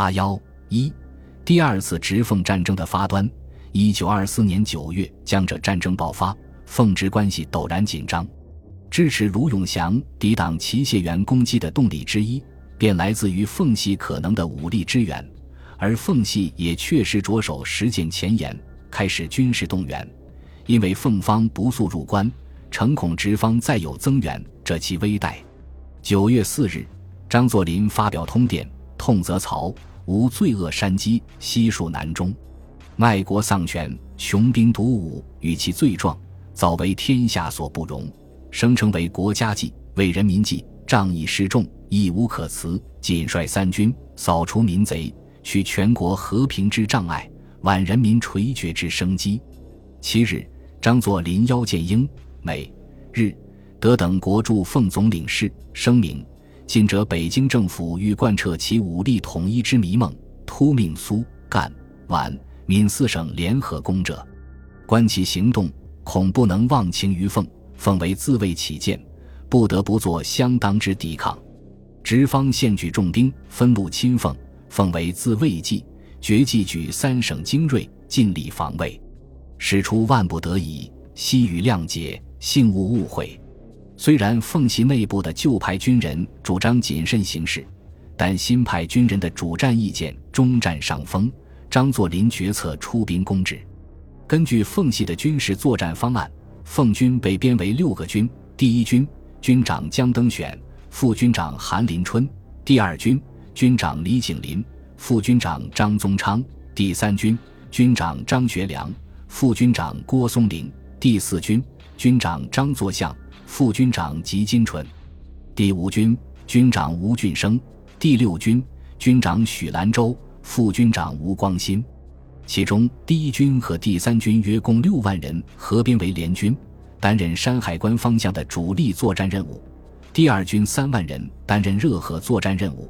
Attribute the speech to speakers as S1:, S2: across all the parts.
S1: 八幺一，第二次直奉战争的发端。一九二四年九月，江浙战争爆发，奉直关系陡然紧张。支持卢永祥抵挡齐谢元攻击的动力之一，便来自于奉系可能的武力支援，而奉系也确实着手实践前沿，开始军事动员。因为奉方不速入关，诚恐直方再有增援，这其危殆。九月四日，张作霖发表通电，痛责曹无罪恶山积，悉数南中。卖国丧权，穷兵黩武，与其罪状，早为天下所不容。声称为国家计，为人民计，仗义示众，义无可辞。仅率三军，扫除民贼，取全国和平之障碍，挽人民垂绝之生机。七日，张作霖邀见英、美、日、德等国驻奉总领事，声明：近者北京政府欲贯彻其武力统一之迷梦，突命苏、赣、皖。闽四省联合攻者，观其行动，恐不能忘情于奉。奉为自卫起见，不得不做相当之抵抗。直方现举重兵，分路侵奉。奉为自卫计，决计举三省精锐，尽力防卫。使出万不得已，悉予谅解，幸勿误会。虽然奉系内部的旧派军人主张谨慎行事，但新派军人的主战意见终占上风。张作霖决策出兵攻之。根据奉系的军事作战方案，奉军被编为六个军：第一军军长江登选，副军长韩林春；第二军军长李景林，副军长张宗昌；第三军军长张学良，副军长郭松龄；第四军军长张作相，副军长吉金纯；第五军军长吴俊升；第六军军长许兰州。副军长吴光新，其中第一军和第三军约共六万人合编为联军，担任山海关方向的主力作战任务；第二军三万人担任热河作战任务；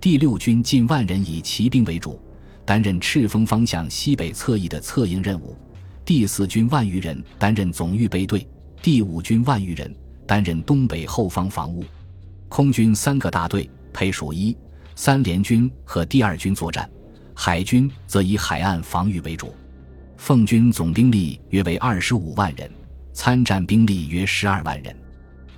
S1: 第六军近万人以骑兵为主，担任赤峰方向西北侧翼的策应任务；第四军万余人担任总预备队；第五军万余人担任东北后方防务。空军三个大队配属一、三联军和第二军作战。海军则以海岸防御为主，奉军总兵力约为二十五万人，参战兵力约十二万人。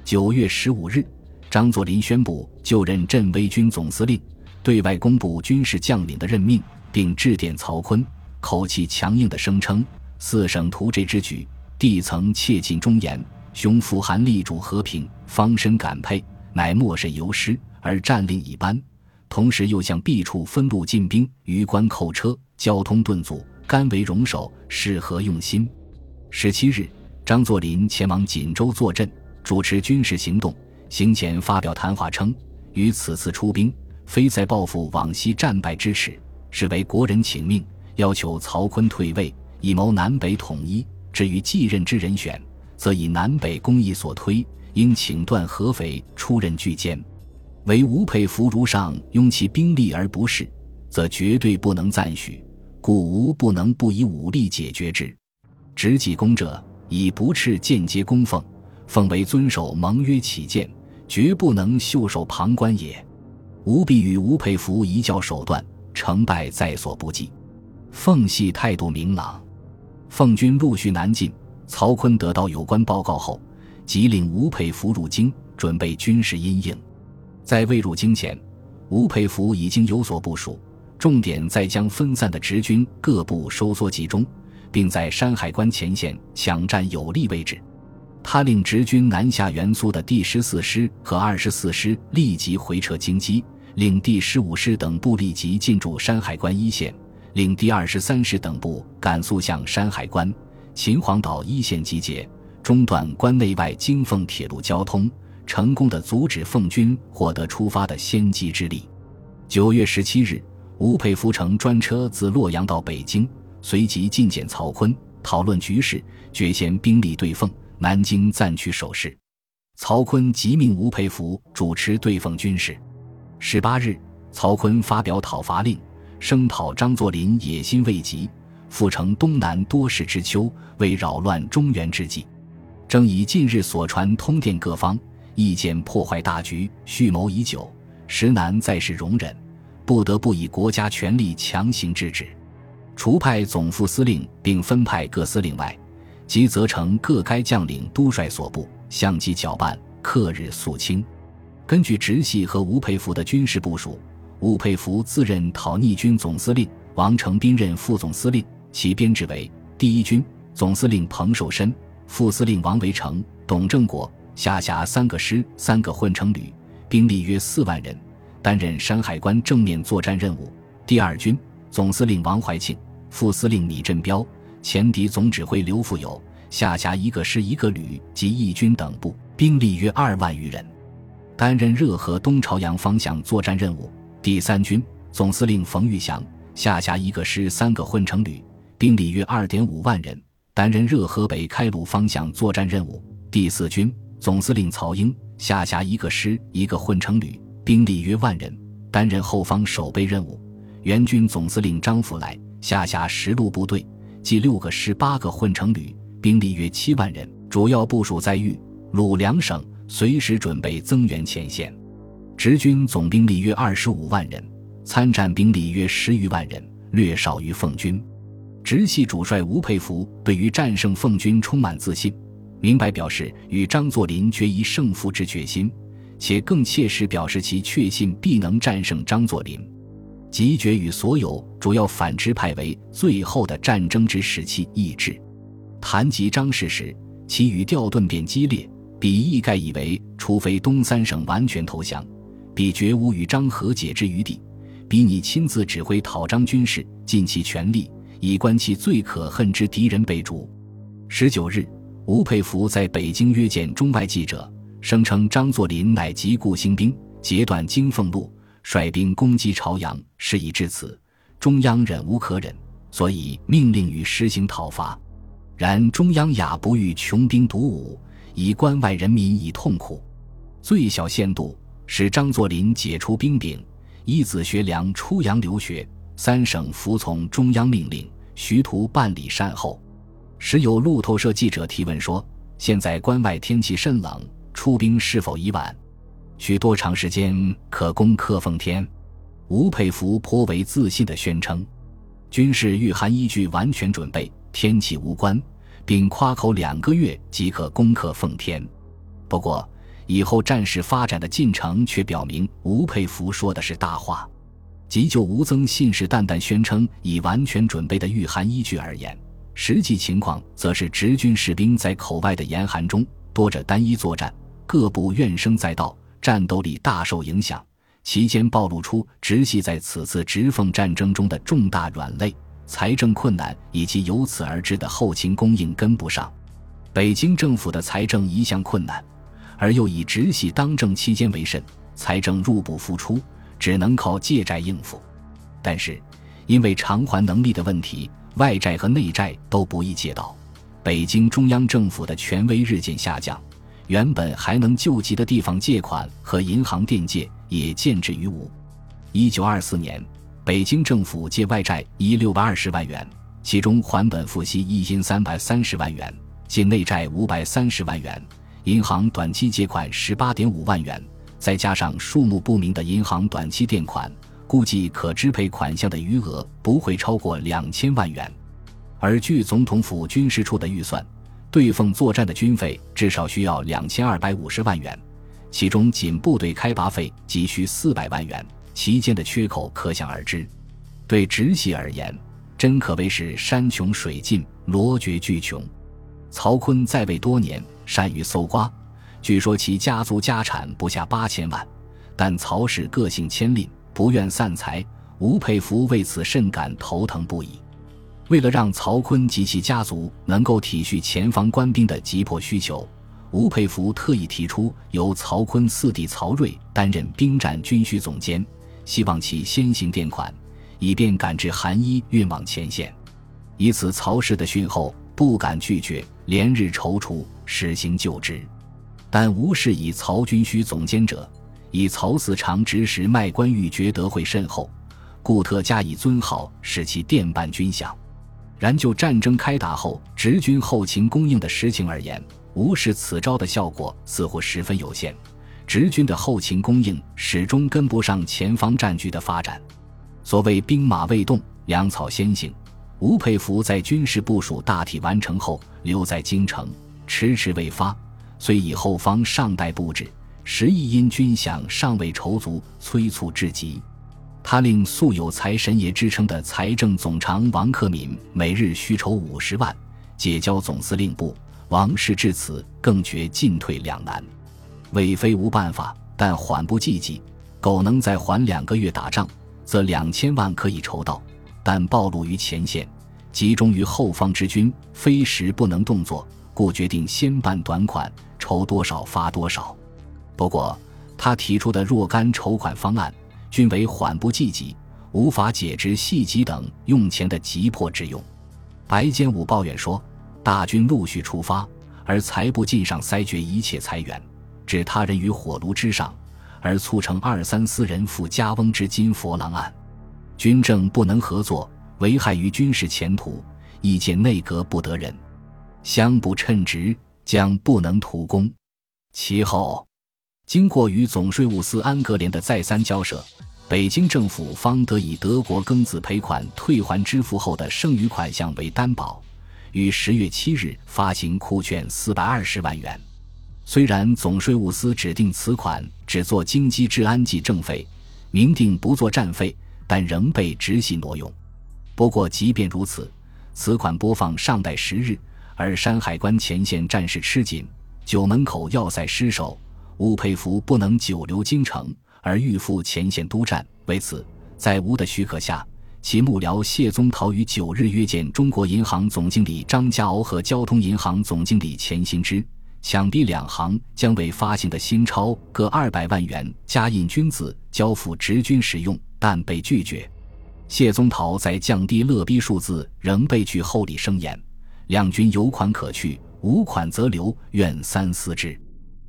S1: 九月十五日，张作霖宣布就任镇威军总司令，对外公布军事将领的任命，并致电曹锟，口气强硬地声称：“四省图这之举，地层切尽忠言，雄富含力主和平，方深感佩，乃莫甚由师而战令一般。”同时又向 B 处分路进兵，于关扣车，交通顿阻，甘为容首，是何用心？十七日，张作霖前往锦州坐镇，主持军事行动。行前发表谈话称：“于此次出兵，非在报复往昔战败之耻，是为国人请命，要求曹锟退位，以谋南北统一。至于继任之人选，则以南北公议所推，应请段合肥出任巨监。”唯吴佩孚如上拥其兵力而不恃，则绝对不能赞许。故吴不能不以武力解决之。执己功者，以不斥间接供奉，奉为遵守盟约起见，绝不能袖手旁观也。吾必与吴佩孚一较手段，成败在所不计。奉系态度明朗，奉军陆续南进。曹锟得到有关报告后，即领吴佩孚入京，准备军事阴应。在未入京前，吴佩孚已经有所部署，重点在将分散的直军各部收缩集中，并在山海关前线抢占有利位置。他令直军南下援苏的第十四师和二十四师立即回撤京畿，令第十五师等部立即进驻山海关一线，令第二十三师等部赶速向山海关、秦皇岛一线集结，中断关内外京奉铁路交通。成功的阻止奉军获得出发的先机之力。九月十七日，吴佩孚乘专车自洛阳到北京，随即觐见曹锟，讨论局势，决先兵力对奉，南京暂取守势。曹锟即命吴佩孚主持对奉军事。十八日，曹锟发表讨伐令，声讨张作霖野心未及，复乘东南多事之秋，为扰乱中原之计，正以近日所传通电各方。意见破坏大局，蓄谋已久，实难再世容忍，不得不以国家权力强行制止。除派总副司令并分派各司令外，即责成各该将领督率所部，相机搅拌，克日肃清。根据直系和吴佩孚的军事部署，吴佩孚自任讨逆军总司令，王承斌任副总司令，其编制为第一军总司令彭寿申，副司令王维成、董正国，下辖三个师、三个混成旅，兵力约四万人，担任山海关正面作战任务。第二军总司令王怀庆，副司令米振彪，前敌总指挥刘富友，下辖一个师、一个旅及义军等部，兵力约二万余人。担任热河东朝阳方向作战任务。第三军总司令冯玉祥下辖一个师、三个混成旅，兵力约二点五万人，担任热河北开鲁方向作战任务。第四军总司令曹英下辖一个师、一个混成旅，兵力约万人，担任后方守备任务。援军总司令张福来下辖十路部队，即六个师、八个混成旅，兵力约七万人，主要部署在豫、鲁两省。随时准备增援前线，直军总兵力约二十五万人，参战兵力约十余万人，略少于奉军。直系主帅吴佩孚对于战胜奉军充满自信，明白表示与张作霖决一胜负之决心，且更切实表示其确信必能战胜张作霖，即决与所有主要反直派为最后的战争之时期意志。谈及张氏时，其语调顿变激烈。比义概以为，除非东三省完全投降，彼绝无与张和解之余地。比你亲自指挥讨张军事，尽其全力，以观其最可恨之敌人被逐。十九日，吴佩孚在北京约见中外记者，声称张作霖乃急故兴兵，截断京凤路，率兵攻击朝阳。事已至此，中央忍无可忍，所以命令与实行讨伐。然中央雅不欲穷兵黩武。以关外人民以痛苦，最小限度使张作霖解除兵柄，一子学良出洋留学，三省服从中央命令，徐图办理善后。时有路透社记者提问说：“现在关外天气甚冷，出兵是否已晚？需多长时间可攻克奉天？”吴佩孚颇为自信地宣称：“军事御寒依据完全准备，天气无关。”并夸口两个月即可攻克奉天，不过以后战事发展的进程却表明吴佩孚说的是大话。即就吴增信誓旦旦宣称已完全准备的御寒依据而言，实际情况则是直军士兵在口外的严寒中多着单一作战，各部怨声载道，战斗力大受影响。其间暴露出直系在此次直奉战争中的重大软肋。财政困难以及由此而至的后勤供应跟不上，北京政府的财政一向困难，而又以直系当政期间为甚，财政入不敷出，只能靠借债应付。但是，因为偿还能力的问题，外债和内债都不易借到，北京中央政府的权威日渐下降，原本还能救急的地方借款和银行垫借也见之于无。一九二四年。北京政府借外债一六百二十万元，其中还本付息一千三百三十万元，借内债五百三十万元，银行短期借款十八点五万元，再加上数目不明的银行短期垫款，估计可支配款项的余额不会超过两千万元。而据总统府军事处的预算，对奉作战的军费至少需要两千二百五十万元，其中仅部队开拔费急需四百万元。其间的缺口可想而知，对直系而言，真可谓是山穷水尽、罗绝俱穷。曹锟在位多年，善于搜刮，据说其家族家产不下八千万。但曹氏个性谦吝，不愿散财，吴佩孚为此甚感头疼不已。为了让曹锟及其家族能够体恤前方官兵的急迫需求，吴佩孚特意提出由曹锟四弟曹睿担任兵站军需总监。希望其先行垫款，以便赶制寒衣运往前线。以此，曹氏的讯后不敢拒绝，连日踌躇，实行就职。但吴氏以曹军需总监者，以曹嗣长指使卖官鬻爵德惠甚厚，故特加以尊号，使其垫办军饷。然就战争开打后直军后勤供应的实情而言，吴氏此招的效果似乎十分有限。直军的后勤供应始终跟不上前方战局的发展。所谓兵马未动，粮草先行。吴佩孚在军事部署大体完成后，留在京城，迟迟未发，虽以后方尚待布置，实亦因军饷尚未筹足，催促至极。他令素有财神爷之称的财政总长王克敏每日需筹五十万，解交总司令部。王氏至此更觉进退两难，魏飞无办法，但缓不济急。苟能再缓两个月打仗，则两千万可以筹到。但暴露于前线，集中于后方之军，非时不能动作，故决定先办短款，筹多少发多少。不过，他提出的若干筹款方案，均为缓不济急，无法解之细急等用钱的急迫之用。白坚武抱怨说：“大军陆续出发，而财部尽上塞绝一切财源，置他人于火炉之上，而促成二三私人赴家翁之金佛郎案。”军政不能合作，危害于军事前途；意见内阁不得人，相不称职，将不能图功。其后，经过与总税务司安格连的再三交涉，北京政府方得以德国庚子赔款退还支付后的剩余款项为担保，于十月七日发行库券四百二十万元。虽然总税务司指定此款只做京畿治安及政费，明定不做战费。但仍被直系挪用。不过，即便如此，此款播放尚待十日，而山海关前线战事吃紧，九门口要塞失守，吴佩孚不能久留京城，而欲赴前线督战。为此，在吴的许可下，其幕僚谢宗陶于九日约见中国银行总经理张家敖和交通银行总经理钱新之，强逼两行将未发行的新钞各二百万元加印军字交付直军使用。但被拒绝。谢宗桃在降低勒逼数字仍被拒后，里声言：“两军有款可去，无款则留，愿三思之。”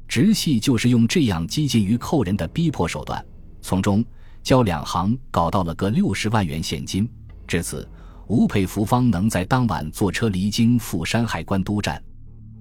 S1: 直系就是用这样激进于扣人的逼迫手段，从中交两行搞到了个六十万元现金。至此，吴佩孚方能在当晚坐车离京赴山海关督战。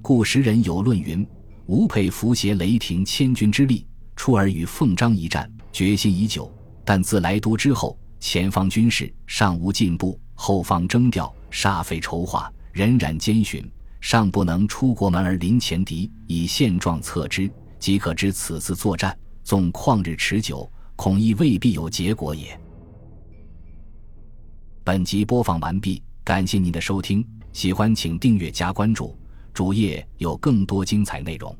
S1: 故时人有论云：“吴佩孚携雷霆千军之力，出而与奉章一战，决心已久。”但自来都之后，前方军事尚无进步，后方征调煞费筹划，仍然艰寻，尚不能出国门而临前敌。以现状测之，即可知此次作战纵旷日持久，恐亦未必有结果也。本集播放完毕，感谢您的收听，喜欢请订阅加关注，主页有更多精彩内容。